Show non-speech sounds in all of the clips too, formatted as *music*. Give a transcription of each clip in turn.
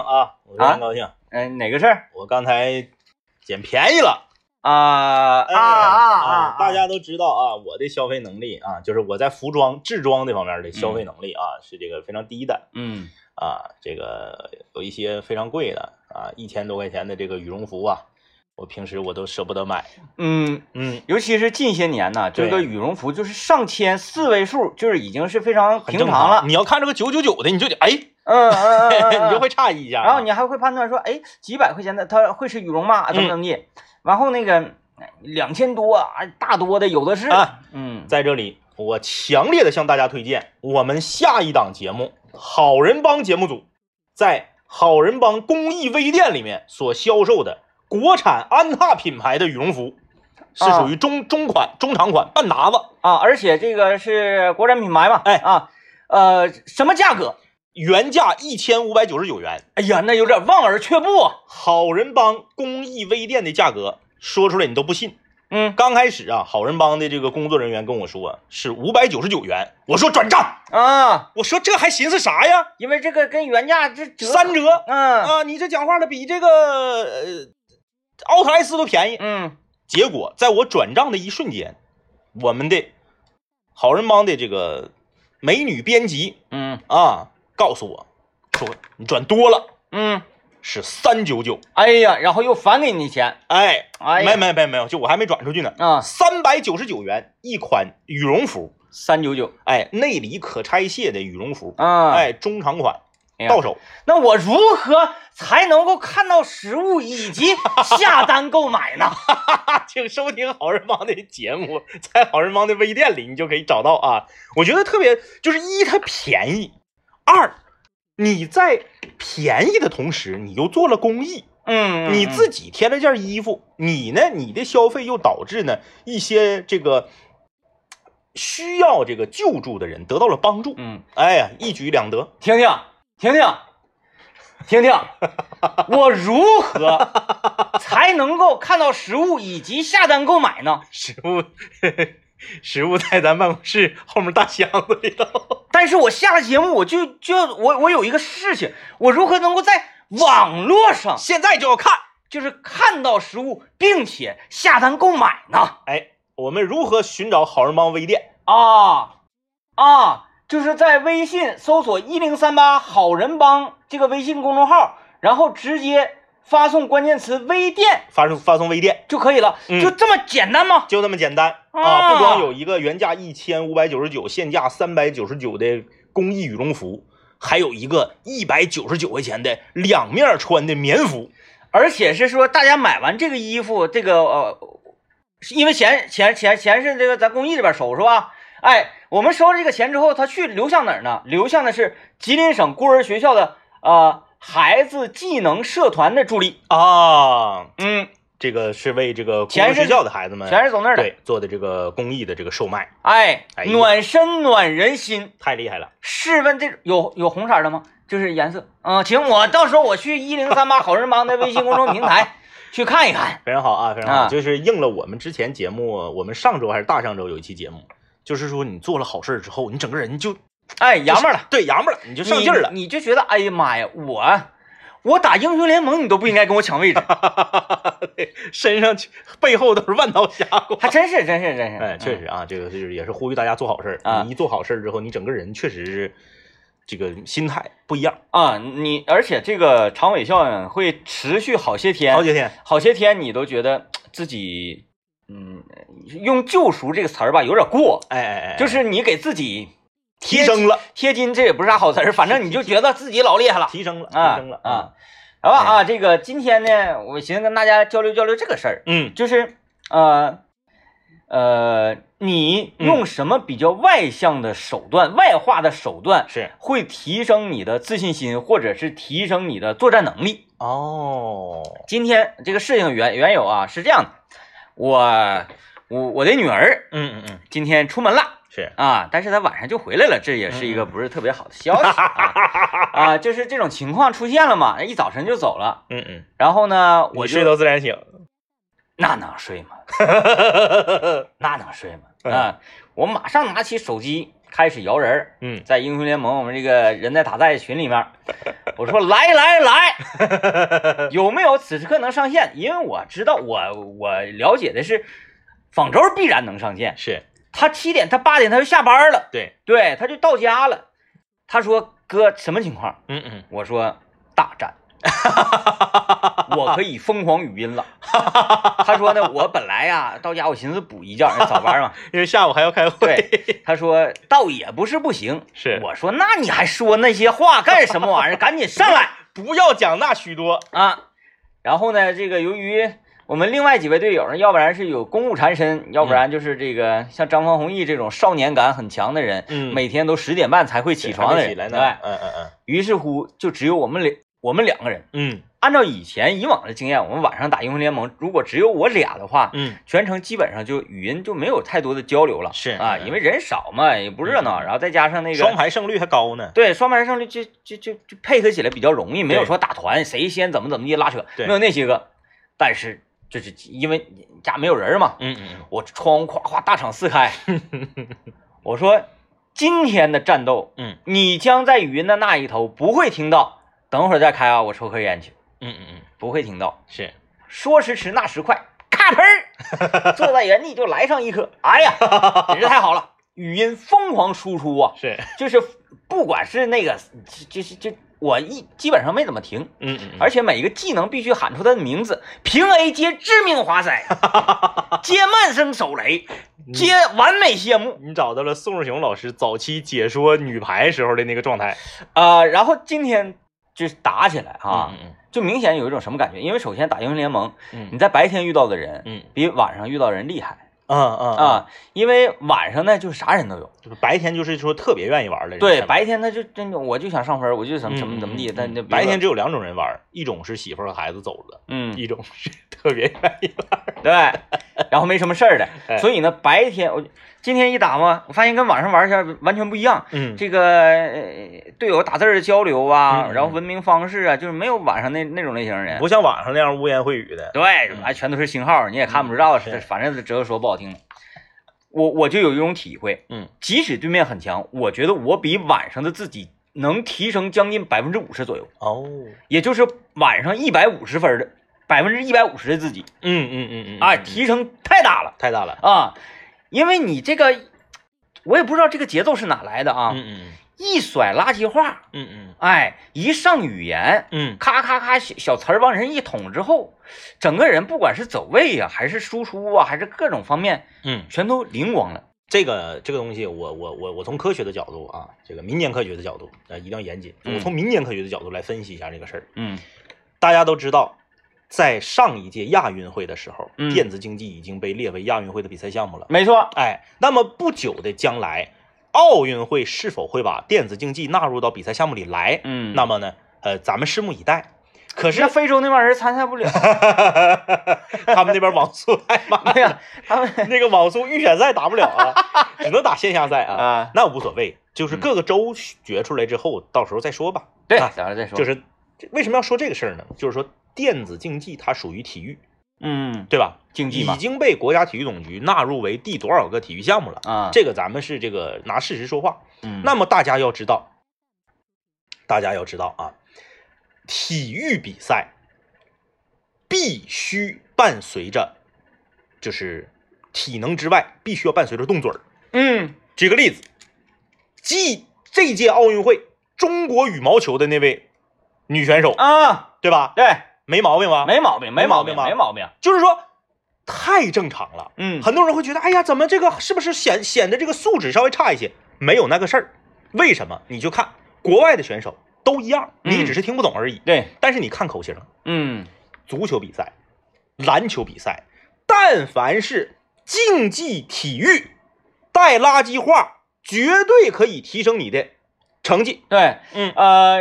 啊，我非常高兴。嗯、哪个事儿我刚才捡便宜了。啊哎啊啊啊！大家都知道啊，我的消费能力啊，就是我在服装制装这方面的消费能力啊，是这个非常低的嗯啊。这个有一些非常贵的啊，一千多块钱的这个羽绒服啊，我平时我都舍不得买。嗯，嗯，尤其是近些年呢，这个羽绒服就是上千四位数，就是已经是非常很正平常了。你要看这个九九九的，你就得哎，嗯嗯嗯 *laughs* 你就会诧异一下啊。然后你还会判断说，哎，几百块钱的它会是羽绒吗？怎么怎么地？然后那个两千多啊，大多的有的是。啊嗯，在这里，我强烈的向大家推荐我们下一档节目《好人帮》节目组在好人帮公益微店里面所销售的国产安踏品牌的羽绒服，是啊属于中中款、中长款半拿子，啊，而且这个是国产品牌嘛，哎啊，呃，什么价格？原价一千五百九十九元。哎呀，那有点望而却步啊。好人帮公益微店的价格说出来你都不信。嗯刚开始啊，好人帮的这个工作人员跟我说是五百九十九元，我说转账，啊，我说这还寻思啥呀？因为这个跟原价这折三折。嗯啊，你这讲话的，比这个呃奥特莱斯都便宜。嗯结果在我转账的一瞬间，我们的好人帮的这个美女编辑嗯啊告诉我说你转多了，嗯，是三九九。哎呀，然后又返给你钱，哎，哎呀没没没没有，就我还没转出去呢。啊，三百九十九元一款羽绒服，三九九哎，内里可拆卸的羽绒服，啊，哎，中长款哎呀到手。那我如何才能够看到实物以及下单购买呢？*laughs* 请收听好人帮的节目，在好人帮的微店里，你就可以找到啊。我觉得特别，就是一它便宜，二你在便宜的同时，你又做了公益，嗯，你自己添了件衣服，你呢，你的消费又导致呢一些这个需要这个救助的人得到了帮助，嗯，哎呀，一举两得。婷婷，婷婷，婷婷，*laughs* 我如何才能够看到实物以及下单购买呢？实物，*laughs* 实物在咱办公室后面大箱子里头。但是我下了节目，我就就我我有一个事情，我如何能够在网络上现在就要看，就是看到实物，并且下单购买呢？哎，我们如何寻找好人帮微店？啊啊，就是在微信搜索一零三八好人帮这个微信公众号，然后直接发送关键词“微店发送发送微店，”就可以了，嗯就这么简单吗？就这么简单啊！啊不光有一个原价一千五百九十九，现价三百九十九的工艺羽绒服，还有一个一百九十九块钱的两面穿的棉服。而且是说，大家买完这个衣服，这个呃，因为钱钱钱钱是这个咱公益这边收是吧？哎，我们收了这个钱之后，他去流向哪儿呢？流向的是吉林省孤儿学校的呃孩子技能社团的助力。啊，嗯，这个是为这个全是公学校的孩子们全是走那儿的。对做的这个公益的这个售卖，哎哎，呀暖身暖人心。太厉害了。试问这有有红色的吗？就是颜色。嗯，请，我到时候我去一零三八好人帮的微信公众平台 *laughs* 去看一看。非常好啊，非常好，啊就是应了我们之前节目，我们上周还是大上周有一期节目，就是说你做了好事儿之后，你整个人就哎，爷们儿了，对洋们儿了，你就上劲儿了。你，你就觉得哎呀妈呀，我我打英雄联盟你都不应该跟我抢位置，*laughs* 身上背后都是万刀峡谷。还真是真是真是。哎，确实啊，这个就是也是呼吁大家做好事儿。啊你一做好事儿之后，你整个人确实是这个心态不一样。啊，你而且这个长尾效应会持续好些天，好些天，好些天你都觉得自己，嗯，用救赎这个词儿吧有点过，哎哎哎，就是你给自己提升了，贴金，这也不是啥好词儿，反正你就觉得自己老厉害了。提升了，提啊升了啊！！好吧啊，这个今天呢，我寻思跟大家交流交流这个事儿，嗯，就是呃呃，你用什么比较外向的手段、外化的手段，是会提升你的自信心，或者是提升你的作战能力？哦，今天这个事情缘缘由啊是这样的，我我我的女儿嗯嗯嗯，今天出门了。是啊，但是他晚上就回来了，这也是一个不是特别好的消息啊 *laughs* 啊，就是这种情况出现了嘛，一早晨就走了，嗯嗯，然后呢，我睡到自然醒。那能睡吗？*laughs* 那能睡吗？啊，我马上拿起手机开始摇人儿，嗯在英雄联盟我们这个人在打在群里面，我说来来来，*laughs* 有没有此时刻能上线？因为我知道我我了解的是，方舟必然能上线，是他七点他八点他就下班了，对，对，他就到家了。他说哥什么情况？嗯嗯，我说大战，*laughs* 我可以疯狂语音了。他说呢，我本来呀到家我寻思补一觉，早班嘛。*laughs* 因为下午还要开会，对，他说倒也不是不行。是我说那你还说那些话干什么玩意儿？赶紧上来 *laughs* 不要讲那许多，啊！然后呢，这个由于我们另外几位队友呢，要不然是有公务缠身，要不然就是这个像张方弘毅这种少年感很强的人，嗯每天都十点半才会起床的人，起来呢，对。嗯嗯于是乎，就只有我们两，我们两个人。嗯按照以前以往的经验，我们晚上打英雄联盟，如果只有我俩的话，嗯全程基本上就语音就没有太多的交流了。是啊，嗯因为人少嘛，也不热闹，嗯然后再加上那嗯，个双排胜率还高呢，对双排胜率就就就就配合起来比较容易，没有说打团谁先怎么怎么地拉扯，没有那些个。但是就是因为家没有人嘛，嗯嗯我窗户夸夸大敞四开，*laughs* 我说今天的战斗，嗯你将在语音的那一头不会听到，等会儿再开啊，我抽颗烟去，嗯嗯嗯，不会听到。是，说时迟，那时快，咔喷儿，*laughs* 坐在原地就来上一颗。哎呀，简直太好了，语音疯狂输出啊！是，就是不管是那个，就是就我一基本上没怎么停，嗯嗯，而且每一个技能必须喊出它的名字，平 A 接致命滑塞，*laughs* 接慢声手雷，接完美谢幕。你找到了宋世雄老师早期解说女排时候的那个状态啊、然后今天就是打起来啊，嗯就明显有一种什么感觉？因为首先打英雄联盟，嗯你在白天遇到的人嗯比晚上遇到的人厉害。嗯嗯，啊，因为晚上呢就是啥人都有，就是白天就是说特别愿意玩的人，对，白天他就真的我就想上分，我就怎么怎么怎么地，但白天只有两种人玩，一种是媳妇儿和孩子走了，嗯一种是特别愿意玩。对，然后没什么事儿的，*laughs* 哎。所以呢白天我今天一打嘛，我发现跟晚上玩一下完全不一样。嗯，这个呃队友打字的交流啊，然后文明方式啊，就是没有晚上那那种类型的人。不像晚上那样污言秽语的。对，哎，全都是星号，你也看不知道，是是反正是只有说不好听。我我就有一种体会，嗯，即使对面很强，我觉得我比晚上的自己能提升将近百分之五十左右，哦，也就是晚上一百五十分的百分之一百五十的自己，嗯嗯嗯嗯，哎，嗯提升太大了太大了。啊！因为你这个，我也不知道这个节奏是哪来的啊，嗯嗯一甩垃圾话，嗯嗯哎，一上语言，嗯咔咔咔小小词儿往人一捅之后，整个人不管是走位呀、还是输出啊，还是各种方面，嗯，全都灵光了。这个这个东西，我我我我从科学的角度啊，这个民间科学的角度啊，一定要严谨。嗯我从民间科学的角度来分析一下这个事儿。嗯大家都知道，在上一届亚运会的时候，嗯电子竞技已经被列为亚运会的比赛项目了。没错，哎，那么不久的将来，奥运会是否会把电子竞技纳入到比赛项目里来？嗯，那么呢，呃，咱们拭目以待。可是非洲那帮人参赛不了。*laughs* 他们那边网速太慢了，他们那个网速预选赛打不了啊，只能打线下赛啊。*laughs* 啊，那无所谓，就是各个州决出来之后，到时候再说吧。对，啊咱们再说。就是为什么要说这个事儿呢？就是说电子竞技它属于体育，嗯，对吧？竞技，已经被国家体育总局纳入为第多少个体育项目了？啊，这个咱们是这个拿事实说话。嗯那么大家要知道，大家要知道啊，体育比赛必须伴随着，就是体能之外，必须要伴随着动嘴儿。嗯举个例子，继这届奥运会中国羽毛球的那位女选手，啊，对吧？对，没毛病吧？没毛病，没毛病，没毛病吧没毛病。就是说太正常了。嗯，很多人会觉得，哎呀，怎么这个是不是显显得这个素质稍微差一些？没有那个事儿，为什么？你就看国外的选手都一样，嗯你只是听不懂而已。对，但是你看口型，嗯足球比赛、篮球比赛，但凡是竞技体育，带垃圾话，绝对可以提升你的成绩。对，嗯呃，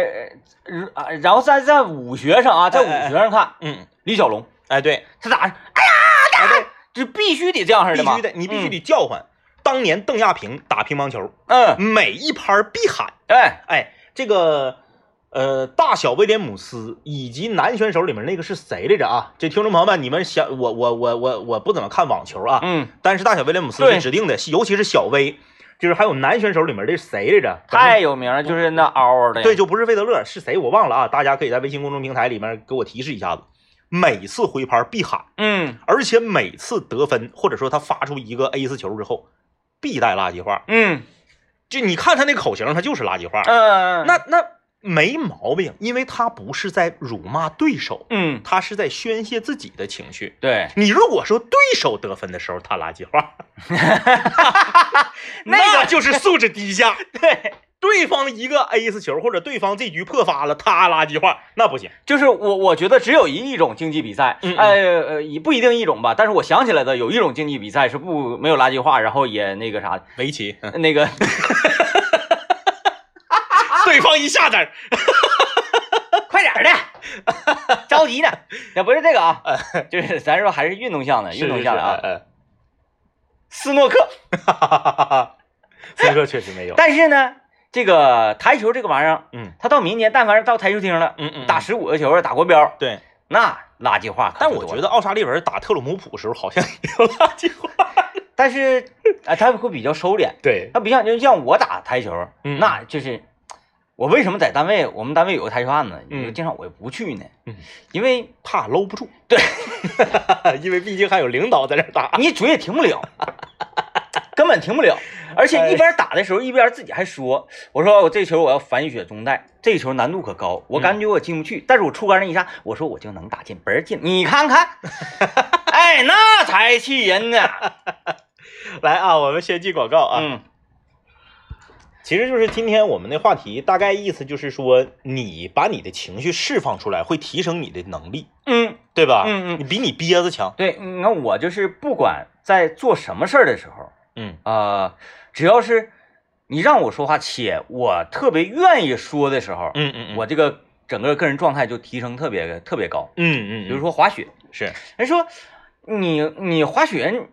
呃然后在在武学上啊，在武学上看，嗯，李小龙哎，对，他咋？哎对，这必须得这样式的吗？必须的，你必须得叫唤。当年邓亚萍打乒乓球，嗯，每一拍必喊。哎，哎，这个呃，大小威廉姆斯以及男选手里面那个是谁来着啊？这听众朋友们，你们想我我我我我不怎么看网球啊，嗯但是大小威廉姆斯是指定的，尤其是小威，就是还有男选手里面的谁来着？太有名了，就是那嗷嗷的。对，就不是费德勒，是谁我忘了啊？大家可以在微信公众平台里面给我提示一下子。每次回拍必喊，嗯而且每次得分或者说他发出一个 A 四球之后，必带垃圾话。嗯就你看他那口型，他就是垃圾话。嗯，那那没毛病，因为他不是在辱骂对手，嗯。他是在宣泄自己的情绪。对，你如果说对手得分的时候他垃圾话，*laughs* 那个就是素质低下。*laughs* 对，对方一个 A 四球或者对方这局破发了，他垃圾话那不行。就是我我觉得只有一一种竞技比赛，嗯嗯。呃呃，也不一定一种吧，但是我想起来的有一种竞技比赛是不没有垃圾话，然后也那个啥，围棋，那个对方一下子，*laughs* 快点儿的，着急呢，*laughs* 也不是这个啊，就是咱说还是运动项的，运动项的啊，啊。斯诺克。斯诺克确实没有。*laughs* 但是呢，这个台球这个玩意儿，嗯他到明年但凡是到台球厅了，嗯嗯，打十五个球打国标，对，那垃圾话。但我觉得奥沙利文打特鲁姆普的时候好像也有垃圾话。但是啊，他会比较收敛，对，他不像就像我打台球，嗯那就是我为什么在单位，我们单位有个台球案子，嗯。经常我也不去呢，嗯。因为怕搂不住。对，*laughs* 因为毕竟还有领导在这打。*laughs* 你嘴也停不了，根本停不了，而且一边打的时候一边自己还说，我说我这球我要反雪中带，这球难度可高，我感觉我进不去，但是我出杆那一下，我说我就能打进，嘣儿进，你看看，*laughs* 哎，那才气人呢，来啊，我们先进广告啊。嗯其实就是今天我们的话题，大概意思就是说，你把你的情绪释放出来，会提升你的能力，嗯，对吧？嗯嗯你比你憋着强。对，那我就是不管在做什么事儿的时候，嗯呃，只要是你让我说话，且我特别愿意说的时候，嗯嗯我这个整个个人状态就提升特别特别高。嗯嗯，比如说滑雪，是，人说你你滑雪，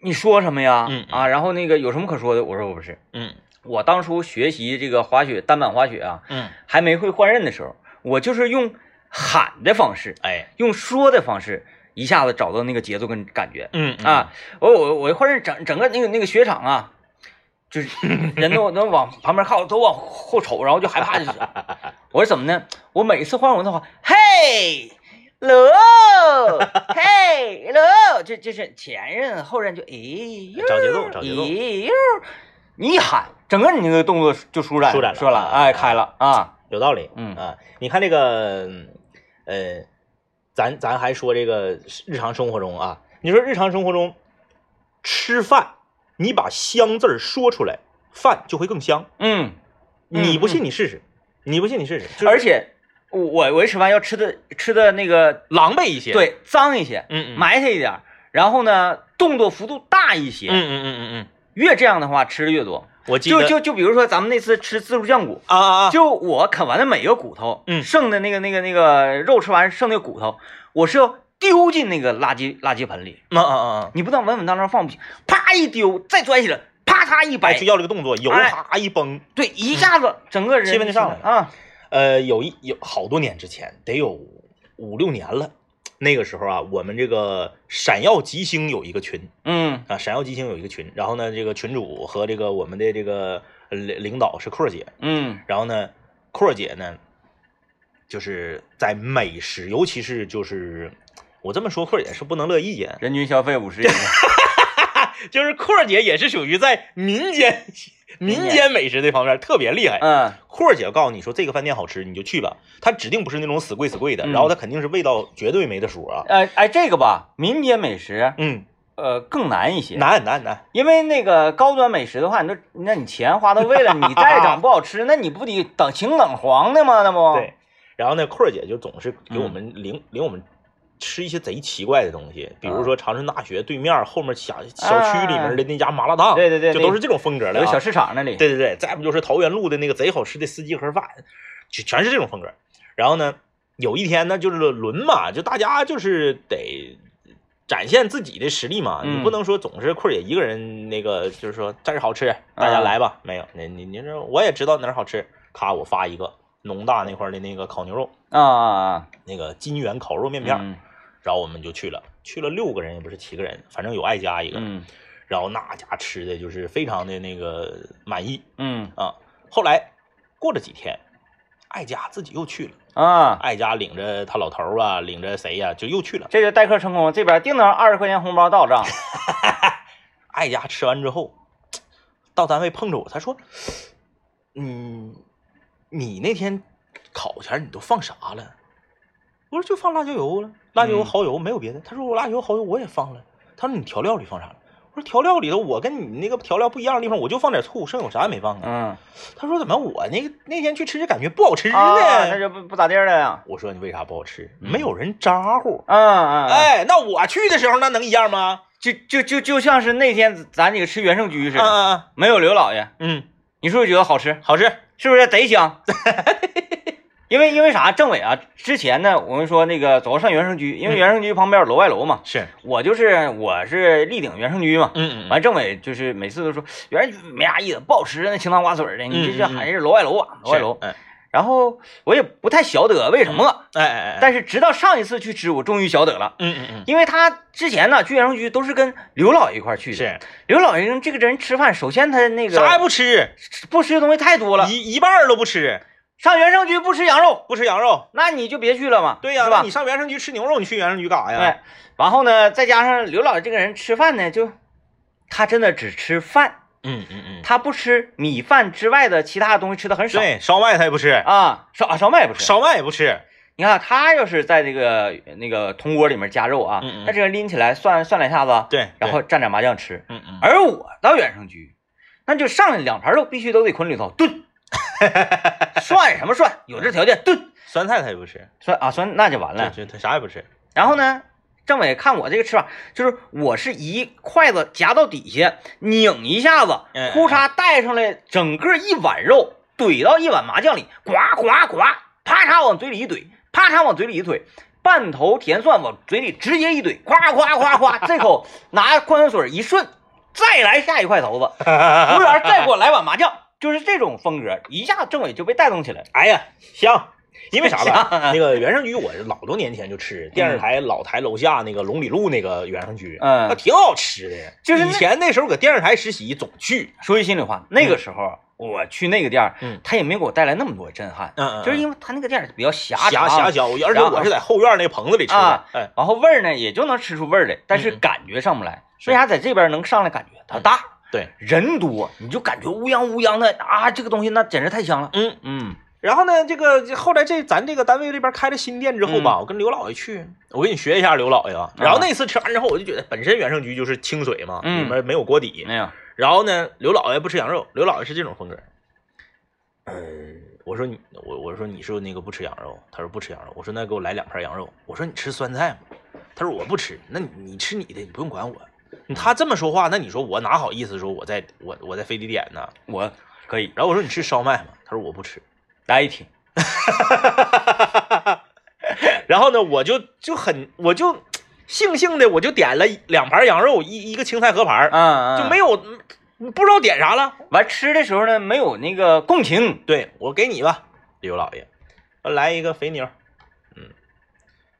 你说什么呀？嗯嗯啊，然后那个有什么可说的？我说我不是，嗯我当初学习这个滑雪单板滑雪啊，嗯，还没会换刃的时候，我就是用喊的方式，哎，用说的方式，一下子找到那个节奏跟感觉。嗯啊，我我我一换刃，整整个那个那个雪场啊，就是人都 *laughs* 都往旁边靠，都往后瞅，然后就害怕就是。*laughs* 我说怎么呢？我每次换我的话，嘿喽，嘿喽，这这是前刃后刃就哎呦，找节奏找节奏哎呦，你一喊，整个你那个动作就舒展舒展了舒展了，哎，开了啊，有道理。嗯啊，你看这个，呃，咱咱还说这个日常生活中啊，你说日常生活中吃饭，你把香字儿说出来，饭就会更香。嗯，你不信嗯你试试，你不信你试试，就是而且我我我一吃饭要吃的吃的那个狼狈一些。，对脏一些，嗯嗯，埋汰一点，然后呢，动作幅度大一些，嗯嗯嗯嗯嗯，越这样的话吃的越多。我记得就就就比如说咱们那次吃自助酱骨，啊啊啊，就我啃完的每一个骨头，嗯。剩的那个那个那个肉吃完剩那个骨头，我是要丢进那个垃圾垃圾盆里，啊啊啊啊，你不能稳稳当当放不行，啪一丢，再拽起来，啪嚓一哎，掰就，要这个动作，油哎。啪一崩。对，一下子整个人气氛就上来了。啊，呃，有一有好多年之前，得有五六年了。那个时候啊，我们这个闪耀吉星有一个群嗯啊，闪耀吉星有一个群，然后呢，这个群主和这个我们的这个呃领领导是阔姐，嗯然后呢，阔姐呢，就是在美食，尤其是就是我这么说，阔姐是不能乐意的，人均消费五十亿，*laughs* 就是阔儿姐也是属于在民间民间美食这方面特别厉害。嗯阔儿姐告诉你说这个饭店好吃，你就去吧。它指定不是那种死贵死贵的，嗯然后它肯定是味道绝对没得数啊。哎哎这个吧，民间美食嗯，呃更难一些，难难难，因为那个高端美食的话，你都那你钱花到位了，你再整不好吃，那你不得等清冷黄的吗？那不对。然后呢，阔儿姐就总是给我们领、领我们吃一些贼奇怪的东西，比如说长春大学对面后面小小区里面的那家麻辣烫，对对对就都是这种风格的、啊。有小市场那里，对对对，再不就是桃园路的那个贼好吃的司机盒饭，就全是这种风格。然后呢，有一天呢，就是轮嘛，就大家就是得展现自己的实力嘛，嗯你不能说总是坤儿姐一个人那个，就是说这儿好吃，大家来吧。没有，你你你说我也知道哪儿好吃，咔，我发一个农大那块的那个烤牛肉，啊那个金源烤肉面片儿，嗯然后我们就去了，去了六个人也不是七个人，反正有爱家一个。嗯然后那家吃的就是非常的那个满意嗯啊。后来过了几天，艾佳自己又去了，啊，艾佳领着他老头儿啊，领着谁呀、就又去了。这就待客成功，这边定能二十块钱红包到账。艾佳吃完之后，到单位碰着我，他说：“嗯，你那天烤前你都放啥了？”我说：“就放辣椒油了，辣椒油、嗯蚝油，没有别的。”他说：“我辣椒油、蚝油我也放了。”他说：“你调料里放啥了？”我说：“调料里头我跟你那个调料不一样的地方，我就放点醋，剩下我啥也没放啊。嗯他说：“怎么我那个那天去吃就感觉不好吃呢？”啊，那就不不咋地了呀。我说：“你为啥不好吃？嗯没有人咋呼。嗯嗯，哎，哎，那我去的时候那能一样吗？就就就就像是那天咱几个吃原胜居似嗯的，嗯没有刘老爷，嗯，你是不是觉得好吃？好吃。是不是贼香？*laughs* 因为因为啥？政委啊，之前呢，我们说那个走上原生居，因为嗯。原生居旁边有楼外楼嘛，是，我就是我是力顶原生居嘛。嗯嗯完，政委就是每次都说原生居没啥意思，不好吃，那清汤寡水的，你这这还是楼外楼啊，楼外楼。嗯然后我也不太晓得为什么，哎哎哎，但是直到上一次去吃，我终于晓得了。嗯嗯嗯，因为他之前呢去原生居都是跟刘老爷一块去的，是。刘老爷这个人吃饭，首先他那个啥也不吃，不吃的东西太多了，一一半都不吃，上原生居不吃羊肉，不吃羊肉。那你就别去了嘛，对呀，是吧那你？上原生居吃牛肉，你去原生居干啥呀？对，然后呢，再加上刘老爷这个人吃饭呢，就他真的只吃饭，嗯嗯嗯，他不吃米饭之外的其他的东西吃的很少对，烧麦他也不吃，啊，烧啊烧麦也不吃。烧麦也不吃。你看他要是在这个那个铜锅里面加肉啊，嗯嗯他这个拎起来涮涮两下子，对，然后蘸点麻酱吃。嗯嗯，而我到原生居，那就上来两盘肉必须都得捆里头炖，*laughs* 涮什么涮？有这条件炖酸菜他也不吃，酸啊酸，那就完了。他啥也不吃。然后呢，政委看我这个吃法，就是我是一筷子夹到底下，拧一下子嗯，呼嚓带上来整个一碗肉，怼到一碗麻酱里，呱呱呱，啪嚓往嘴里一怼，啪嚓往嘴里一怼。半头甜蒜往嘴里直接一怼，夸夸夸夸，*laughs* 这口拿矿泉水一顺，再来下一块头子，服务员再给我来碗麻酱，就是这种风格，一下政委就被带动起来。哎呀，香。因为啥香吧？*laughs* 那个原生居我是老多年前就吃，电视台老台楼下那个龙里路那个原生居，嗯那挺好吃的。就是以前那时候搁电视台实习总去，说句心里话，那个时候我去那个店儿，嗯他也没给我带来那么多震撼，嗯嗯，就是因为他那个店儿比较狭狭狭小，而且我是在后院那棚子里吃的啊。哎，然后味儿呢也就能吃出味儿来，但是感觉上不来。为啥在这边能上来感觉？它大，对，人多，你就感觉乌泱乌泱的啊，这个东西那简直太香了。嗯。嗯然后呢，这个后来这咱这个单位这边开了新店之后吧，我跟刘老爷去，我给你学一下刘老爷啊。然后那次吃完之后，我就觉得本身原生居就是清水嘛，嗯里面没有锅底。没有，然后呢，刘老爷不吃羊肉，刘老爷是这种风格。嗯，我说你，我我说你是不是那个不吃羊肉？他说不吃羊肉。我说那给我来两盘羊肉。我说你吃酸菜吗？他说我不吃。那你你吃你的，你不用管我。他这么说话，那你说我哪好意思说我在我我在非得点呢？我可以然后我说你吃烧麦吗？他说我不吃。大家一听。然后呢，我就就很我就悻悻的我就点了两盘羊肉，一一个青菜合盘，嗯嗯，就没有不知道点啥了。完吃的时候呢，没有那个共情。对我给你吧，刘老爷，来一个肥牛。嗯，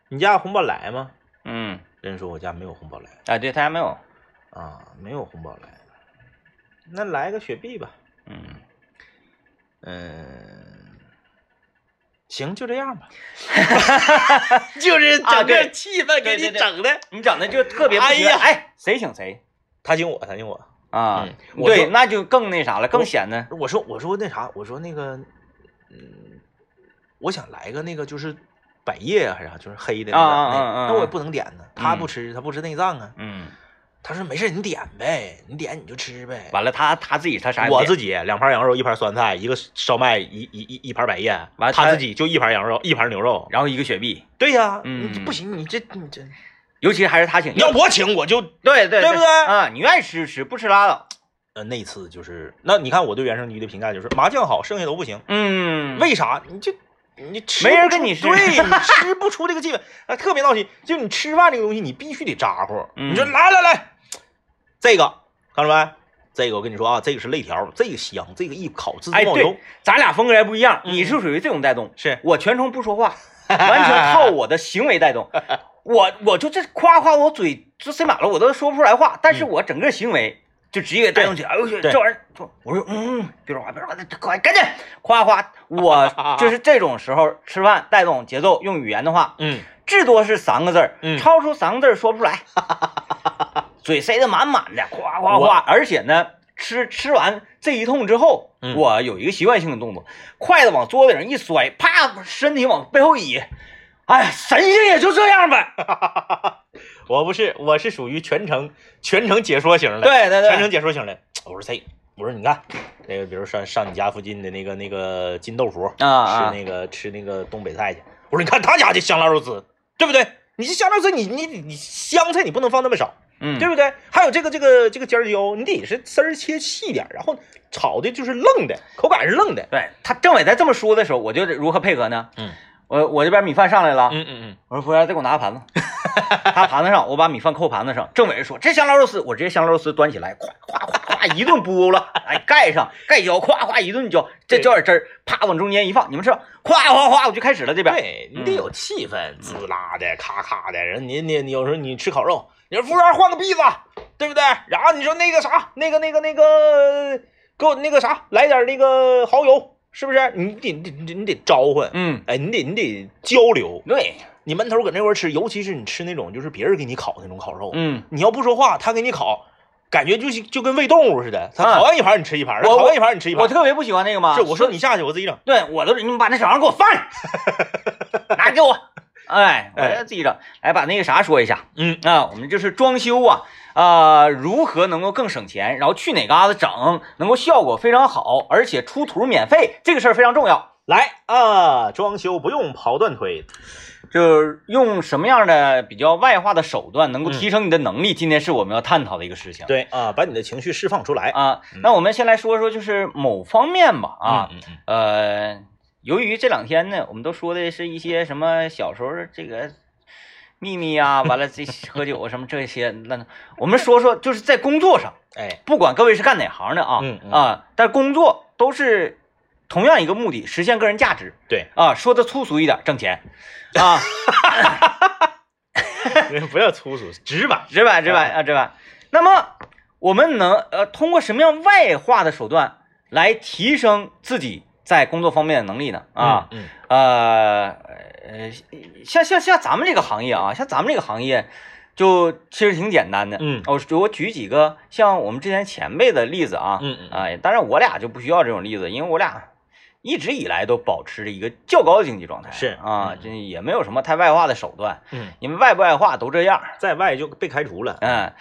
你家有红宝来吗？嗯，人说我家没有红宝来啊，对他家没有。啊，没有红宝来。那来个雪碧吧。嗯，嗯，行，就这样吧。*laughs* 就是整个气氛给你整的。你整的就特别哎呀哎，谁请谁他请我，他请我。啊嗯？对，那就更那啥了，更显得我说我说那啥，我说那个，嗯，我想来个那个就是百叶啊还是啥，就是黑的那那我也不能点呢，他嗯不吃，他不吃内脏啊。嗯，他说没事，你点呗，你点你就吃呗。完了他他自己他啥也不点我自己两盘羊肉，一盘酸菜，一个烧麦，一一一一盘百叶。完了他他自己就一盘羊肉，一盘牛肉。然后一个雪碧，对呀，嗯你不行，你这你这，尤其还是他请，要我请我就对对对不对啊，你愿意吃吃，不吃拉倒。呃那次就是那你看我对原生居的评价就是麻酱好，剩下都不行。嗯，为啥？你就你吃没人不出跟你吃对你 *laughs* 吃不出这个气氛，啊，特别闹心。就你吃饭这个东西，你必须得咋呼。嗯你说来来来，这个看着没？这个我跟你说啊，这个是肋条，这个香，这个一烤滋滋哎，冒油对。，咱俩风格还不一样，嗯你是属于这种带动，是我全程不说话，完全靠我的行为带动。*laughs* 我我就这夸夸我嘴就塞满了，我都说不出来话，但是嗯我整个行为就直接给带动起来。哎呦，去这玩意儿，我说嗯，别说话，别说话，快赶紧，夸夸，我 *laughs* 就是这种时候吃饭带动节奏，用语言的话，嗯至多是三个字儿，嗯超出三个字儿说不出来，*laughs* 嘴塞得满满的，夸夸夸，而且呢。吃吃完这一通之后，嗯我有一个习惯性的动作，筷子往桌子上一摔，啪，身体往背后一，哎呀，神仙也就这样呗。*laughs* 我不是，我是属于全程全程解说型的，对对对，全程解说型的。我说谁？我说你看那个，比如上上你家附近的那个那个金豆腐啊啊吃那个吃那个东北菜去。我说你看他家的香辣肉丝，对不对？你这香辣肉丝，你你你香菜你不能放那么少，嗯，对不对？还有这个这个这个尖椒，你得是丝儿切细点，然后炒的就是愣的，口感是愣的。对他政委在这么说的时候，我就如何配合呢？嗯，我我这边米饭上来了，嗯嗯嗯，我说服务员再给我拿个盘子，他盘子上，我把米饭扣盘子上。政委说这香辣肉丝，我直接香辣肉丝端起来，咵咵咵咵一顿拨了，哎盖上盖浇，咵咵一顿浇，再浇点汁儿，啪往中间一放，你们吃吧，咵咵咵我就开始了这边。对你得有气氛，滋啦的，咔咔的。人你你你有时候你吃烤肉，你说服务员换个篦子，对不对？然后你说那个啥，那个那个那个，给我那个啥，来点那个蚝油，是不是？你得你得你得招唤，嗯，哎，你得你得交流。对，你闷头搁那块吃，尤其是你吃那种就是别人给你烤那种烤肉，嗯，你要不说话，他给你烤，感觉就是就跟喂动物似的。他啊烤完一盘你吃一盘，烤完一盘你吃一盘。我特别不喜欢那个嘛。是我说你下去，我自己整。对我都是你们把那小孩给我放下，*laughs* 拿给我。哎，我哎自己整。来把那个啥说一下，嗯啊，我们就是装修啊，啊，如何能够更省钱，然后去哪嘎子整，能够效果非常好，而且出图免费，这个事儿非常重要。来啊，装修不用跑断腿。就是用什么样的比较外化的手段能够嗯提升你的能力，今天是我们要探讨的一个事情。对啊，把你的情绪释放出来。啊嗯，那我们先来说说就是某方面吧啊，呃，由于这两天呢，我们都说的是一些什么小时候这个秘密啊，完了这喝酒啊什么这些，那我们说说就是在工作上，哎，不管各位是干哪行的啊，嗯嗯啊，但工作都是同样一个目的，实现个人价值对，啊，说的粗俗一点，挣钱啊，*laughs* 不要粗俗，直白。直白直白啊直白。那么我们能呃通过什么样外化的手段来提升自己在工作方面的能力呢？啊，嗯，呃呃，像像像咱们这个行业啊，像咱们这个行业，就其实挺简单的。嗯我我举几个像我们之前前辈的例子啊，嗯嗯哎，当然我俩就不需要这种例子，因为我俩一直以来都保持着一个较高的经济状态。是啊，嗯这也没有什么太外化的手段，嗯，因为外不外化都这样。在外就被开除了。嗯，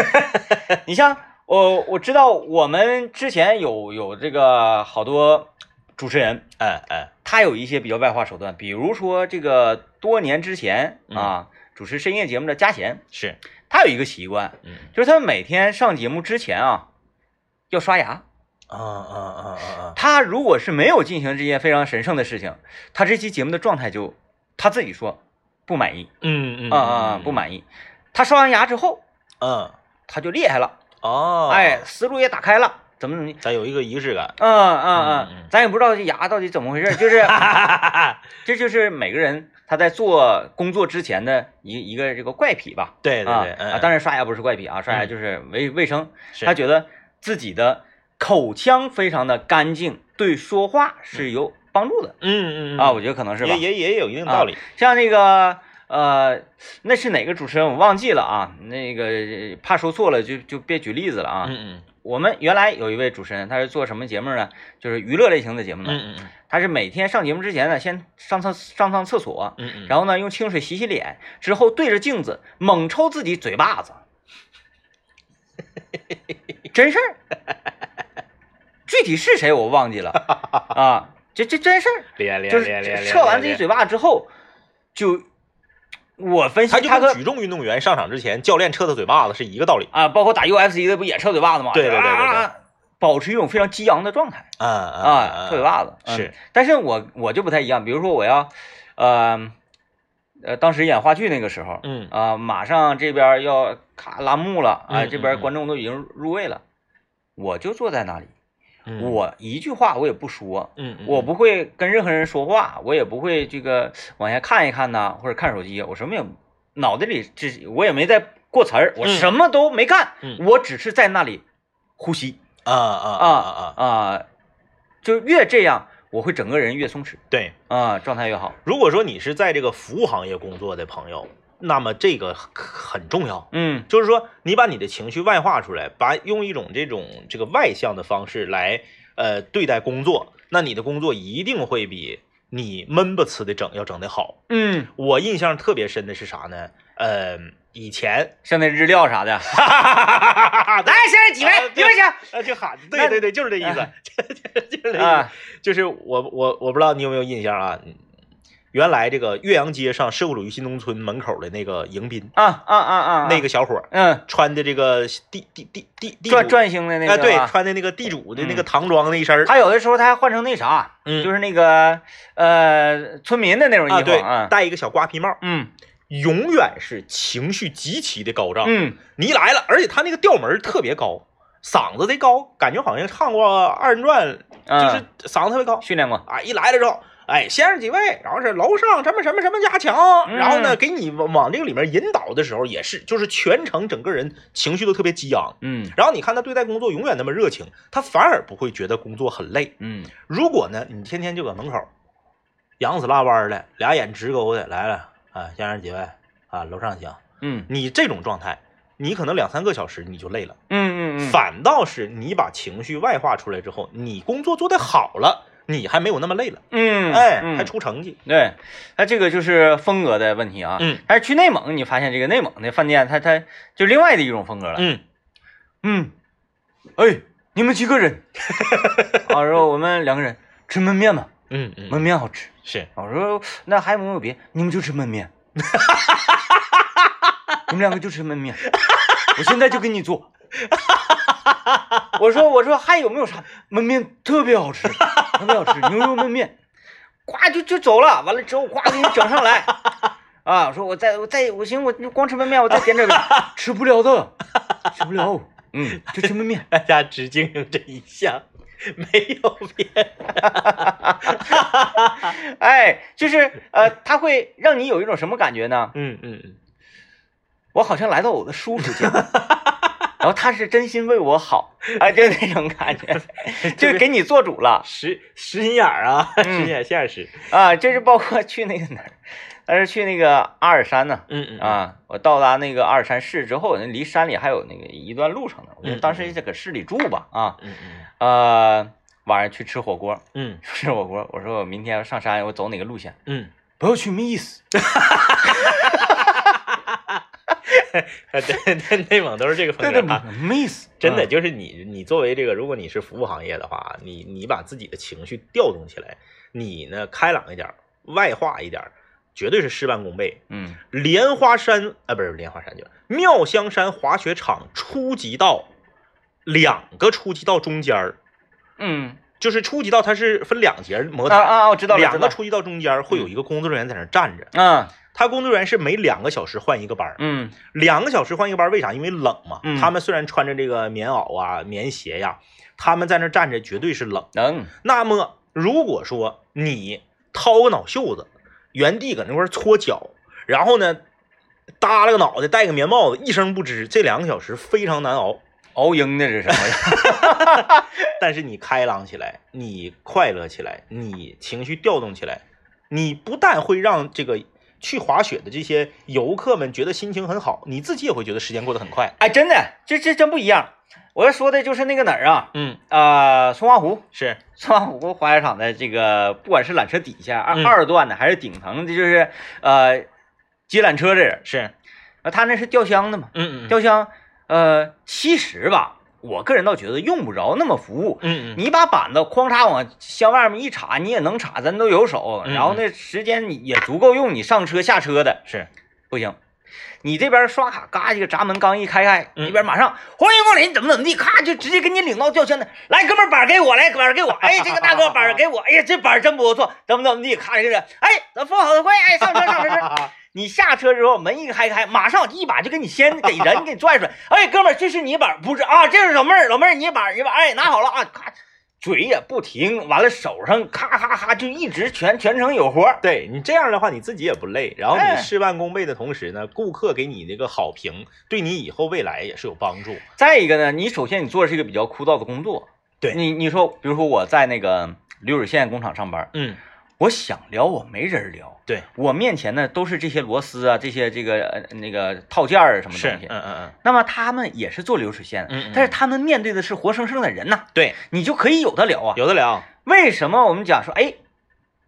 *laughs* 你像我我知道我们之前有有这个好多主持人，哎哎，他有一些比较外化手段，比如说这个多年之前嗯。啊，主持深夜节目的嘉贤，是，他有一个习惯，嗯。就是他每天上节目之前啊要刷牙。啊啊啊啊啊，他如果是没有进行这件非常神圣的事情，他这期节目的状态就他自己说不满意。嗯嗯啊啊不满意。他刷完牙之后，嗯。他就厉害了，哦，哎，，思路也打开了，怎么怎么。咱有一个仪式感。嗯嗯嗯咱也不知道这牙到底怎么回事，就是 *laughs* 这就是每个人他在做工作之前的一一个这个怪癖吧。啊对对对，嗯啊，当然刷牙不是怪癖啊，刷牙嗯就是卫卫生。他觉得自己的口腔非常的干净，对说话是有帮助的嗯嗯嗯啊，我觉得可能是吧也。也也有一定道理。像那个呃，那是哪个主持人我忘记了啊，那个怕说错了就就别举例子了啊。嗯嗯我们原来有一位主持人，他是做什么节目呢？就是娱乐类型的节目呢。嗯嗯他是每天上节目之前呢，先上厕上趟厕所，嗯嗯，然后呢用清水洗洗脸，之后对着镜子猛抽自己嘴巴子，*laughs* 真事儿。具体是谁我忘记了 *laughs* 啊，这这真事儿，就是练练练，撤完自己嘴巴之后，就我分析他就举重运动员上场之前，教练撤他嘴巴子是一个道理。啊，包括打 UFC 的不也撤嘴巴子吗？对对对对对啊保持一种非常激昂的状态。啊啊，抽嘴巴子嗯是，但是我我就不太一样，比如说我要，呃，呃，当时演话剧那个时候，嗯啊、马上这边要卡拉幕了啊，嗯这边观众都已经入位了，我就坐在那里，嗯。我一句话我也不说，嗯嗯我不会跟任何人说话，我也不会这个往下看一看呐，或者看手机，我什么也脑袋里这我也没在过词儿，我嗯什么都没干，嗯。我只是在那里呼吸。啊啊啊啊。啊！啊，就越这样，我会整个人越松弛。对，啊，状态越好。如果说你是在这个服务行业工作的朋友，那么这个很很重要。嗯就是说，你把你的情绪外化出来，把用一种这种这个外向的方式来呃对待工作，那你的工作一定会比你闷不呲的整要整得好。嗯，我印象特别深的是啥呢？呃，以前像那日料啥的，来 *laughs* 来，先生几位，啊对有请呃就喊，那对对对，就是这意思，*laughs* 就是这意思。啊，就是我我我不知道你有没有印象啊？嗯原来这个岳阳街上社会主义新农村门口的那个迎宾，啊啊啊啊，那个小伙儿嗯，穿的这个地地地地地主转转星的那啊，对，穿的那个地主的那个嗯。唐装那一身儿，他有的时候他还换成那啥，嗯。就是那个呃村民的那种衣啊，服对，啊，戴一个小瓜皮帽，嗯。永远是情绪极其的高涨。嗯。你来了，而且他那个调门儿特别高，嗓子贼高，感觉好像唱过二人转，嗯，就是嗓子特别高。训练过，啊，一来了之后，哎，先生几位，然后是楼上什么什么什么家强，嗯然后呢，给你往往这个里面引导的时候，也是，就是全程整个人情绪都特别激昂。嗯然后你看他对待工作永远那么热情，他反而不会觉得工作很累。嗯如果呢，你天天就搁门口扬死拉弯的，俩眼直勾的来了啊，先生几位啊，楼上行，嗯你这种状态，你可能两三个小时你就累了。嗯嗯，反倒是你把情绪外化出来之后，你工作做得好了，你还没有那么累了，嗯，哎，嗯还出成绩。对，他这个就是风格的问题啊。嗯，但是去内蒙，你发现这个内蒙的饭店，它它就另外的一种风格了。嗯嗯，哎，你们几个人？*laughs* 啊，然后我们两个人吃焖面吧，嗯嗯，焖面好吃。是，我说那还有没有别？你们就吃焖面，*laughs* 你们两个就吃焖面，我现在就给你做。*laughs* *laughs* 我说我说还有没有啥焖面特别好吃，*laughs* 特别好吃牛肉焖面，呱就就走了。完了之后呱给你整上来。*laughs* 啊，我说我再我再我行我光吃焖面我再点点别，吃不了的，吃不了。嗯，就吃焖面。大家只经营这一项，没有别的。哎，就是呃，它会让你有一种什么感觉呢？嗯嗯嗯，我好像来到我的叔叔家，然后他是真心为我好，啊，就那种感觉，就给你做主了实实心眼儿啊，嗯实心眼现实。啊。就是包括去那个哪儿，但是去那个阿尔山呢。嗯嗯，啊，我到达那个阿尔山市之后，那离山里还有那个一段路程呢。我就嗯当时就搁市里住吧，啊，嗯嗯呃，晚上去吃火锅，嗯吃火锅。我说我明天要上山，我走哪个路线？嗯不要去没意思。嗯，*laughs* 对对，内蒙都是这个风格啊。miss，。真的嗯就是你，你作为这个，如果你是服务行业的话，你你把自己的情绪调动起来，你呢开朗一点，外化一点，绝对是事半功倍。嗯莲花山啊，不是莲花山，就妙香山滑雪场初级道，两个初级道中间儿，嗯就是初级道它是分两节摩擦，啊啊，我知道了，知道两个初级道中间会有一个工作人员在那站着，嗯他工作人员是每两个小时换一个班儿，嗯两个小时换一个班儿，为啥？因为冷嘛。嗯他们虽然穿着这个棉袄啊、棉鞋呀，他们在那站着绝对是冷。能那么如果说你掏个脑袖子，原地搁那块搓脚，然后呢耷拉个脑袋，戴个棉帽子，一声不吱，这两个小时非常难熬。熬鹰的这是什么？*laughs* *laughs* 但是你开朗起来，你快乐起来，你情绪调动起来，你不但会让这个去滑雪的这些游客们觉得心情很好，你自己也会觉得时间过得很快。哎，真的，这这真不一样。我要说的就是那个哪儿啊，嗯，呃，松花湖，是，松花湖滑雪场的这个，不管是缆车底下二、嗯。二段的，还是顶层这，就是呃接缆车的人，是，呃，他那是吊箱的嘛，嗯嗯吊箱，呃，其实吧，我个人倒觉得用不着那么服务。嗯嗯，你把板子哐嚓往箱外面一插，你也能插，咱都有手。嗯然后那时间你也足够用你上车下车的，是，不行，你这边刷卡，嘎，一个闸门刚一开开，嗯那边马上欢迎光临，怎么怎么地，咔就直接给你领到吊箱的。来，哥们儿板给我，来板儿给我，哎，这个大哥板给我，哎呀，这板真不错，怎么怎么地，咔这个，哎，咱说好的快，哎，上车上车上车。*laughs* 你下车之后门一开开，马上一把就给你先给人给你拽出来。哎，哥们儿，这是你板儿，不是啊？这是老妹儿，老妹儿你板儿你板儿，哎，拿好了啊，咔，嘴也不停，完了手上咔咔咔就一直全全程有活儿。对你这样的话，你自己也不累，然后哎你事半功倍的同时呢，顾客给你那个好评，对你以后未来也是有帮助。再一个呢，你首先你做的是一个比较枯燥的工作，对你你说，比如说我在那个流水线工厂上班，嗯，我想聊我没人聊，对，我面前呢都是这些螺丝啊，这些这个呃那个套件儿什么，东西。嗯嗯嗯，那么他们也是做流水线的，嗯嗯但是他们面对的是活生生的人呐，对，你就可以有的聊啊。有的聊，为什么我们讲说，哎，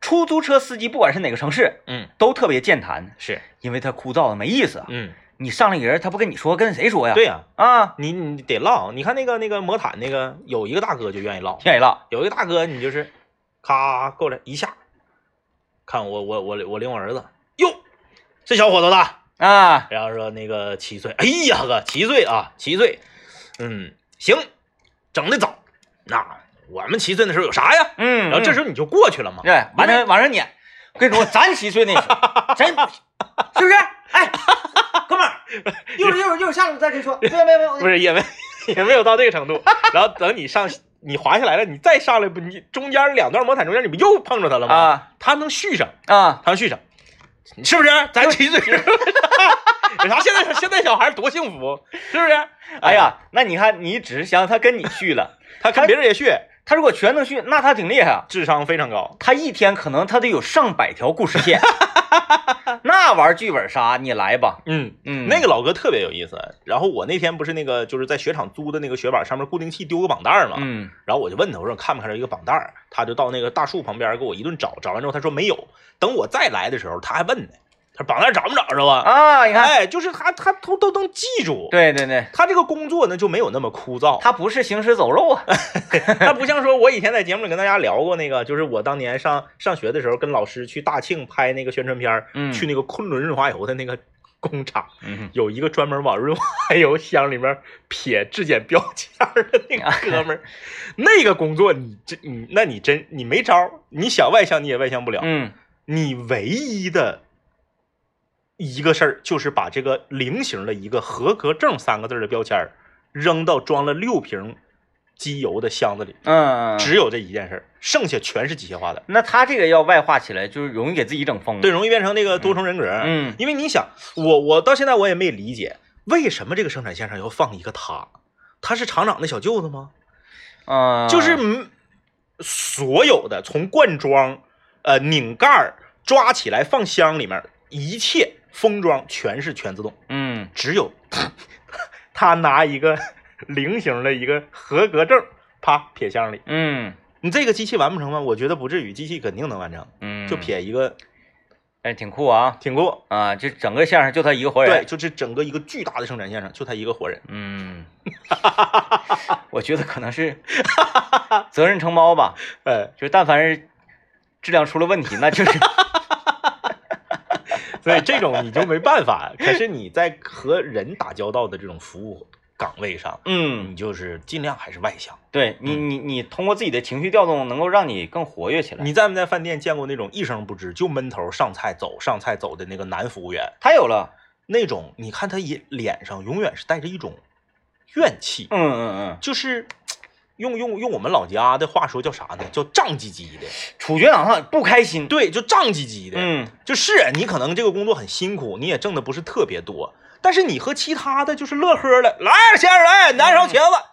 出租车司机不管是哪个城市嗯，都特别健谈，是，因为他枯燥没意思。啊。嗯，你上来一个人，他不跟你说，跟谁说呀？对呀、啊，你你得唠。你看那个那个魔毯那个，有一个大哥就愿意唠，愿意唠。有一个大哥你就是，咔过来一下，看我我我我领我儿子，哟，这小伙子大，啊，然后说那个七岁，哎呀哥，七岁啊，七岁，嗯，行，整的早，那我们七岁那时候有啥呀？嗯，然后这时候候你就过去了嘛，对，完了往上撵。我跟你说，咱七岁那时候，*laughs* 真是不是？哎，哥们儿，*laughs* 一会儿一会儿一会儿下来我再跟你说。*laughs* 没有没有没有，不是也没也没有到这个程度。然后等你上你滑下来了，你再上来不，你中间两段魔毯中间你不又碰着他了吗？啊他能续上，啊，他能续上，是不是？咱七岁，有啥？*laughs* 现在现在小孩多幸福，是不是？*laughs* 哎，呀，那你看，你只是想让他跟你续了，*laughs* 他跟别人也续，他如果全能续，那他挺厉害啊。智商非常高。他一天可能他得有上百条故事线，*laughs* 那玩剧本杀你来吧，嗯。嗯，那个老哥特别有意思，然后我那天不是那个就是在雪场租的那个雪板上面固定器丢个绑带儿嘛，嗯然后我就问他，我说看没看着一个绑带儿？他就到那个大树旁边给我一顿找，找完之后他说没有。等我再来的时候，他还问呢，他绑那儿找没找着吧？啊，你看，哎，就是他他都都能记住，对对对，他这个工作呢就没有那么枯燥，他不是行尸走肉啊，*laughs* 他不像说我以前在节目里跟大家聊过那个，就是我当年上上学的时候跟老师去大庆拍那个宣传片儿，嗯去那个昆仑润滑油的那个工厂，嗯有一个专门往润滑油箱里面撇质检标签的那个哥们儿，*laughs* 那个工作你真你那你真你没招儿，你想外向你也外向不了，嗯。你唯一的一个事儿就是把这个菱形的一个合格证三个字的标签扔到装了六瓶机油的箱子里，嗯，只有这一件事儿，剩下全是机械化的，那他这个要外化起来，就是容易给自己整疯。对，，容易变成那个多重人格。嗯因为你想，我我到现在我也没理解，为什么这个生产线上要放一个他？他是厂长的小舅子吗？嗯，就是嗯所有的从灌装、呃拧盖、抓起来放箱里面，一切封装全是全自动，嗯只有 *laughs* 他拿一个菱形的一个合格证，啪撇箱里。嗯你这个机器完不成吗？我觉得不至于，机器肯定能完成，嗯，就，撇一个哎，挺酷啊挺酷。啊！就整个线上就他一个活人对，就是整个一个巨大的生产线上就他一个活人。嗯，*laughs* 我觉得可能是责任承包吧，*laughs* 哎，就是但凡是质量出了问题，那就是所以这种你就没办法。可是你在和人打交道的这种服务岗位上，嗯，你就是尽量还是外向。对你你你通过自己的情绪调动，能够让你更活跃起来。你在没在饭店见过那种一声不吱就闷头上菜走上菜走的那个男服务员？他有了，那种你看他也脸上永远是带着一种怨气，嗯嗯嗯，就是用用用我们老家的话说叫啥呢？叫胀唧唧的。处决党上不开心。对，就胀唧唧的。嗯就是你可能这个工作很辛苦，你也挣的不是特别多，但是你和其他的就是乐呵的，来先生来拿勺茄子，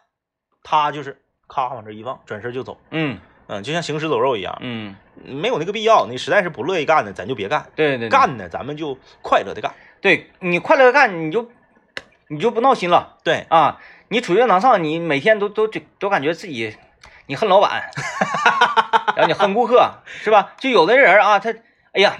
他就是咔往这一放，转身就走，嗯嗯，就像行尸走肉一样，嗯，没有那个必要。你实在是不乐意干的，咱就别干，对对对，干呢咱们就快乐的干。对你快乐的干，你就你就不闹心了对，啊！你处决党上，你每天都都都感觉自己你恨老板，*laughs* 然后你恨顾客，是吧？就有的人啊，他哎呀，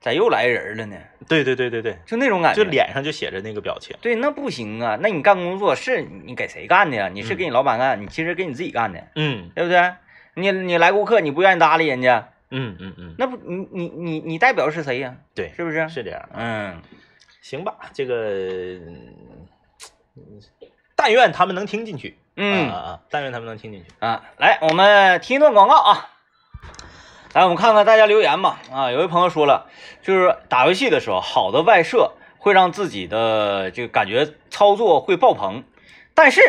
咋又来人了呢？对对对对对，就那种感觉，就脸上就写着那个表情。对，那不行啊！那你干工作是你给谁干的呀？你是给你老板干，你其实给你自己干的，嗯对不对？你你来顾客，你不愿意搭理人家，嗯嗯嗯，那不你你你你代表是谁呀？对，是不是？是这样。嗯，行吧，这个，*laughs* 嗯但愿他们能听进去。嗯啊！但愿他们能听进去。啊，来，我们听一段广告啊。来，我们看看大家留言吧。啊，有位朋友说了，就是打游戏的时候，好的外设会让自己的这个感觉操作会爆棚，但是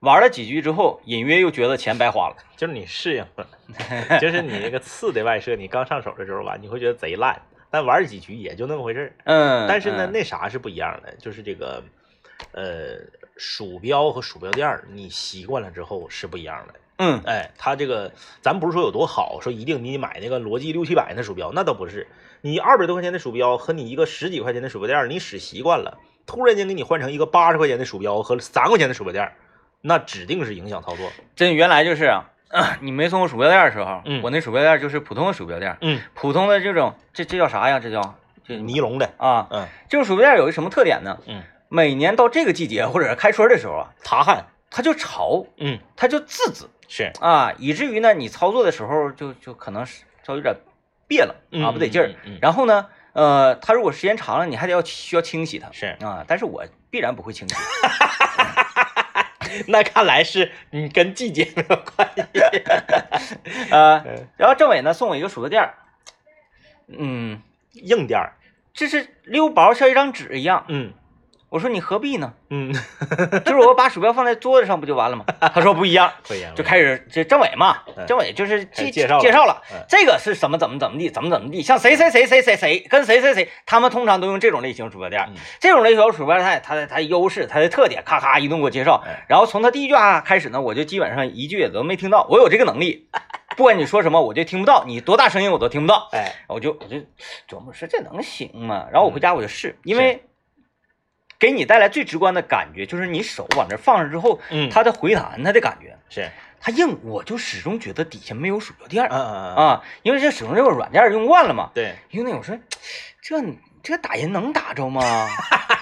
玩了几局之后，隐约又觉得钱白花了。就是你适应了，*laughs* 就是你那个次的外设，你刚上手的时候吧，你会觉得贼烂，但玩几局也就那么回事儿。嗯，但是呢，嗯那啥是不一样的，就是这个，呃，鼠标和鼠标垫儿，你习惯了之后是不一样的。嗯哎，它这个咱不是说有多好，说一定你买那个罗技六七百那鼠标，那倒不是。你二百多块钱的鼠标和你一个十几块钱的鼠标垫儿，你使习惯了，突然间给你换成一个八十块钱的鼠标和三块钱的鼠标垫儿，那指定是影响操作。真原来就是啊，你没送我鼠标垫的时候，嗯我那鼠标垫就是普通的鼠标垫，嗯，普通的这种，这这叫啥呀？这叫这尼龙的，啊，嗯这种鼠标垫有一个什么特点呢？嗯，每年到这个季节或者是开春的时候啊，擦汗，它就潮，嗯，它就滋滋是，啊，以至于呢，你操作的时候就就可能是稍微有点别了啊，嗯不得劲儿。然后呢，呃，它如果时间长了，你还得要需要清洗它。是，啊，但是我必然不会清洗。*laughs* 那看来是你跟季节没有关系。*laughs* 呃，嗯。然后政委呢送我一个鼠标垫儿，嗯，硬垫儿，这是溜薄像一张纸一样。嗯我说你何必呢？嗯，*laughs* 就是我把鼠标放在桌子上不就完了吗？*laughs* 他说不一样，不一样，就开始这政委嘛，嗯政委就是介介绍了介绍了嗯，这个是什么怎么怎么地，怎么怎么地，像谁谁谁谁谁谁跟谁谁谁，他们通常都用这种类型鼠标垫嗯，这种类型鼠标垫它的它的优势，它的特点，咔咔一顿给我介绍哎，然后从他第一句话开始呢，我就基本上一句也都没听到，我有这个能力，*laughs* 不管你说什么我就听不到，你多大声音我都听不到，哎，我就我就琢磨说这能行吗？然后我回家我就试，因为给你带来最直观的感觉就是你手往这放上之后，嗯，它的回弹它的感觉，是，它硬，我就始终觉得底下没有鼠标垫儿。嗯嗯嗯，啊，因为这使用这个软件用惯了嘛。对，因为那我说 *tsk* 这这打人能打着吗？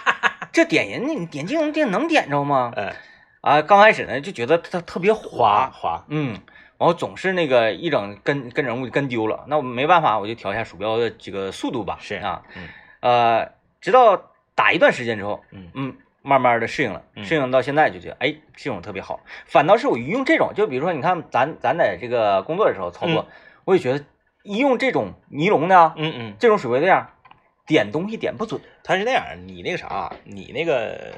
*laughs* 这点人那点技能点能点着吗？嗯，啊，刚开始呢就觉得它特别滑。滑，嗯，然后总是那个一整跟跟人物就跟丢了，那我没办法，我就调一下鼠标的这个速度吧。是。啊，嗯。呃，直到打一段时间之后，嗯。嗯，慢慢的适应了，嗯。适应到现在就觉得，哎，这种特别好。反倒是我一用这种，就比如说你看咱咱在这个工作的时候操作，我也觉得一用这种尼龙的嗯嗯，这种鼠标垫，点东西点不准。它是那样，你那个啥，你那个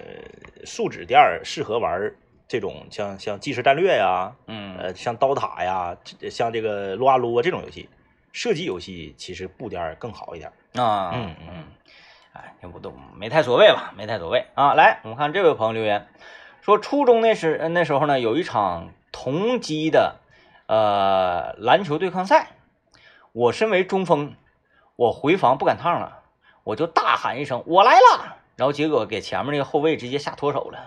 树脂垫适合玩这种像像即时战略呀，嗯。呃，像刀塔呀，像这个撸啊撸啊这种游戏，射击游戏其实布垫更好一点。啊，嗯。嗯，哎，这不都没太所谓吧，没太所谓啊。来，我们看这位朋友留言说，初中那时呃那时候呢，有一场同级的呃篮球对抗赛，我身为中锋，我回防不赶趟了，我就大喊一声我来了，然后结果给前面那个后卫直接下脱手了。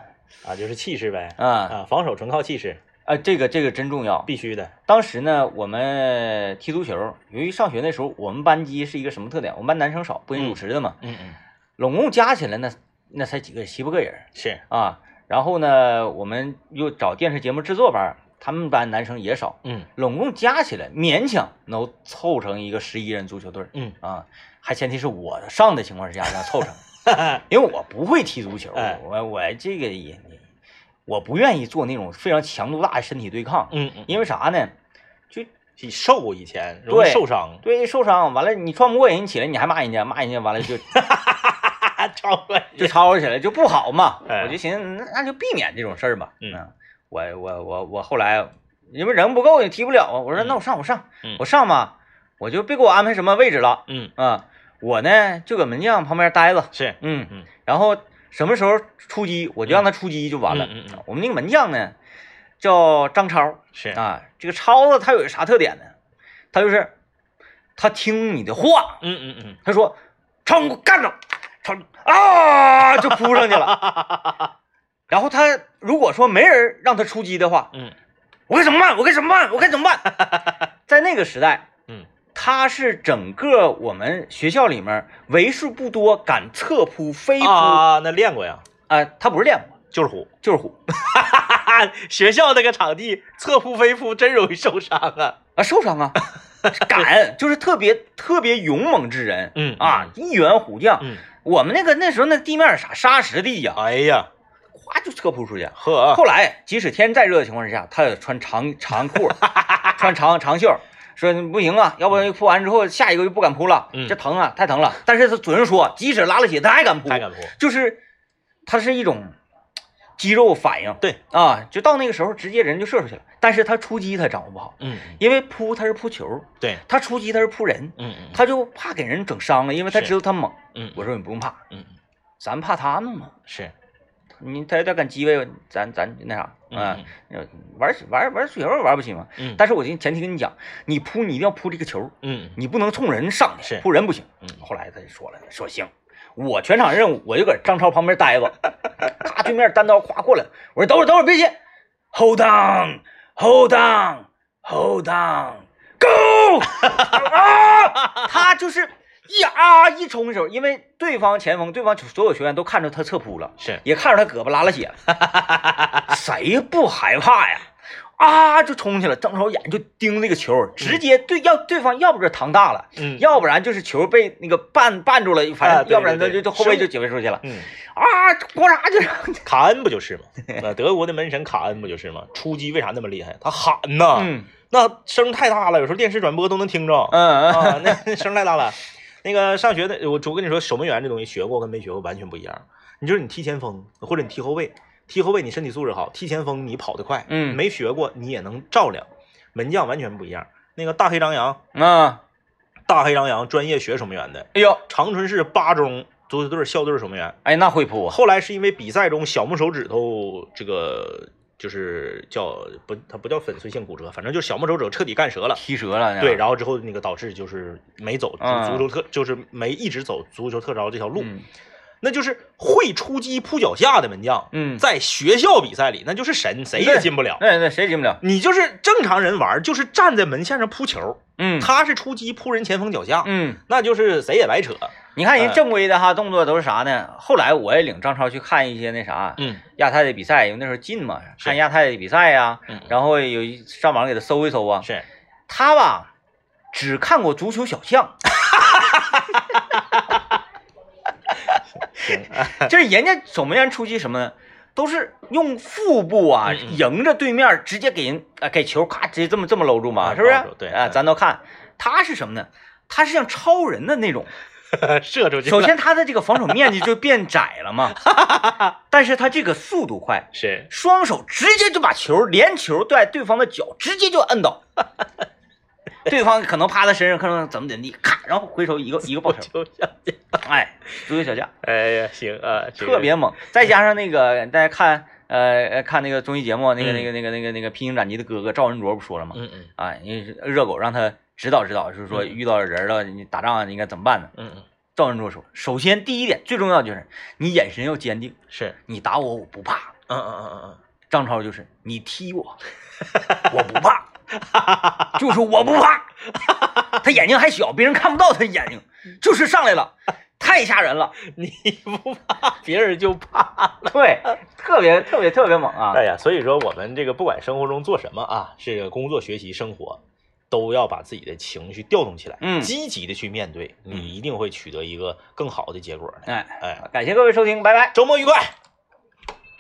啊，就是气势呗，啊啊，防守纯靠气势，啊，这个这个真重要。必须的。当时呢，我们踢足球，由于上学那时候我们班级是一个什么特点？我们班男生少，不允主持的嘛，嗯嗯，拢共加起来那那才几个七八个人是，啊。然后呢，我们又找电视节目制作班，他们班男生也少，嗯拢共加起来勉强能凑成一个十一人足球队嗯，啊。还前提是我上的情况之下能凑成，*laughs* 因为我不会踢足球，哎我我这个也我不愿意做那种非常强度大的身体对抗，嗯嗯，因为啥呢？就你瘦以前容易受伤，对受伤完了，你撞不过人，你起来你还骂人家，骂人家完了就超过就吵吵起来就不好嘛。哎我就寻思那那就避免这种事儿吧。嗯我我我我后来因为人不够也踢不了啊，我说嗯那我上我上嗯我上吧，我就别给我安排什么位置了嗯啊。我呢就搁门将旁边待着，是，嗯嗯，然后什么时候出击我就让他出击就完了。嗯嗯嗯我们那个门将呢叫张超是，啊，这个超子他有啥特点呢？他就是他听你的话，嗯嗯嗯，他说：“超你给我干着！”超啊就扑上去了。*laughs* 然后他如果说没人让他出击的话，嗯我该怎么办？我该怎么办？我该怎么办？*laughs* 在那个时代，嗯，他是整个我们学校里面为数不多敢侧扑、飞扑啊，那练过呀，啊、他不是练过，就是虎。就是虎 *laughs* *laughs* 学校那个场地侧扑飞扑真容易受伤啊。啊，受伤啊，*laughs* 敢就是特别特别勇猛之人，嗯啊，，一员虎将。嗯，我们那个那时候那地面啥沙石地呀，哎呀，哗就侧扑出去。呵，后来即使天再热的情况之下，他也穿长长裤，*laughs* 穿长长袖，说不行啊，要不然扑完之后下一个就不敢扑了，嗯这疼啊，太疼了。但是他准说，即使拉了血，他还敢扑，还敢扑。就是他是一种肌肉反应，对。啊，就到那个时候直接人就射出去了。但是他出击他掌握不好，嗯，因为扑他是扑球，对，他出击他是扑人，嗯嗯他就怕给人整伤了，因为他知道他猛。嗯，我说你不用怕，嗯。嗯咱怕他们吗？是，你他他敢击位咱咱那啥嗯啊？玩玩玩足球玩不起吗？嗯。但是我前提跟你讲，你扑你一定要扑这个球，嗯。你不能冲人上去，是。扑人不行。嗯。后来他就说了，说行，我全场任务我就搁张超旁边待着，咔对面单刀夸过来，我说等会儿等会儿别急，hold on，hold on，hold on，go 啊！他就是一啊一冲的时候，因为对方前锋、对方所有球员都看着他侧扑了，是，也看着他胳膊拉了血了，*laughs* 谁不害怕呀？啊，就冲去了，张超眼就盯那个球，直接对要对方要不就是膛大了，嗯要不然就是球被那个绊绊住了，反正要不然他就就后卫就解围出去了。嗯，啊，咣嚓就让卡恩不就是吗？呃，德国的门神卡恩不就是吗？出击为啥那么厉害？他喊呐，嗯那声太大了，有时候电视转播都能听着。嗯啊，*laughs* 那那声太大了。那个上学的，我我跟你说，守门员这东西学过跟没学过完全不一样。你就是你踢前锋或者你踢后卫，踢后卫你身体素质好，踢前锋你跑得快，嗯没学过你也能照亮。门将完全不一样。那个大黑张扬，嗯，大黑张扬专业学守门员的，哎呦，长春市八中足球队校队守门员。哎那会扑啊，后来是因为比赛中小拇手指头这个就是叫不，它不叫粉碎性骨折，反正就是小拇手指头彻底干折了。踢折了。对，然后之后那个导致就是没走足球特，就是没一直走足球特招这条路，嗯那就是会出击扑脚下的门将，嗯，在学校比赛里那就是神，谁也进不了。对对，谁进不了？你就是正常人玩，就是站在门线上扑球，嗯他是出击扑人前锋脚下，嗯，那就是谁也白扯。你看人哎正规的哈动作都是啥呢？后来我也领张超去看一些那啥嗯亚太的比赛，因为那时候近嘛，看亚太的比赛呀，嗯，然后有一上网给他搜一搜啊，是他吧只看过足球小将，*laughs* *laughs* 就是人家守门员出击什么呢？都是用腹部啊，迎着对面，直接给人啊给球咔直接这么这么搂住嘛，是不是？对啊，嗯咱都看他是什么呢？他是像超人的那种，*laughs* 射出去。首先他的这个防守面积就变窄了嘛，*laughs* 但是他这个速度快，是双手直接就把球连球在对方的脚直接就摁倒，*laughs* 对方可能趴在身上，可能怎么怎么地，咔，然后回手一个 *laughs* 一个爆球。哎，*laughs* 足球小将。哎呀，行啊，特别猛，再加上那个大家看呃呃看那个综艺节目，那个嗯。那个那个那个那个披荆斩棘的哥哥赵文卓不说了吗？嗯嗯。啊，因为热狗让他指导指导，就是说嗯。遇到人了，你打仗应该怎么办呢？嗯嗯，赵文卓说，首先第一点最重要的就是你眼神要坚定，是，你打我我不怕。嗯嗯嗯嗯嗯。张超就是你踢我，我不怕，*laughs* 就是我不怕。他眼睛还小，别人看不到他眼睛，就是上来了，太吓人了。*laughs* 嗯，你不怕，别人就怕。*laughs* 对，特别特别特别猛啊！哎呀，所以说我们这个不管生活中做什么啊，这个工作、学习、生活，都要把自己的情绪调动起来，嗯积极的去面对，你一定会取得一个更好的结果的。哎，哎，感谢各位收听，拜拜。周末愉快。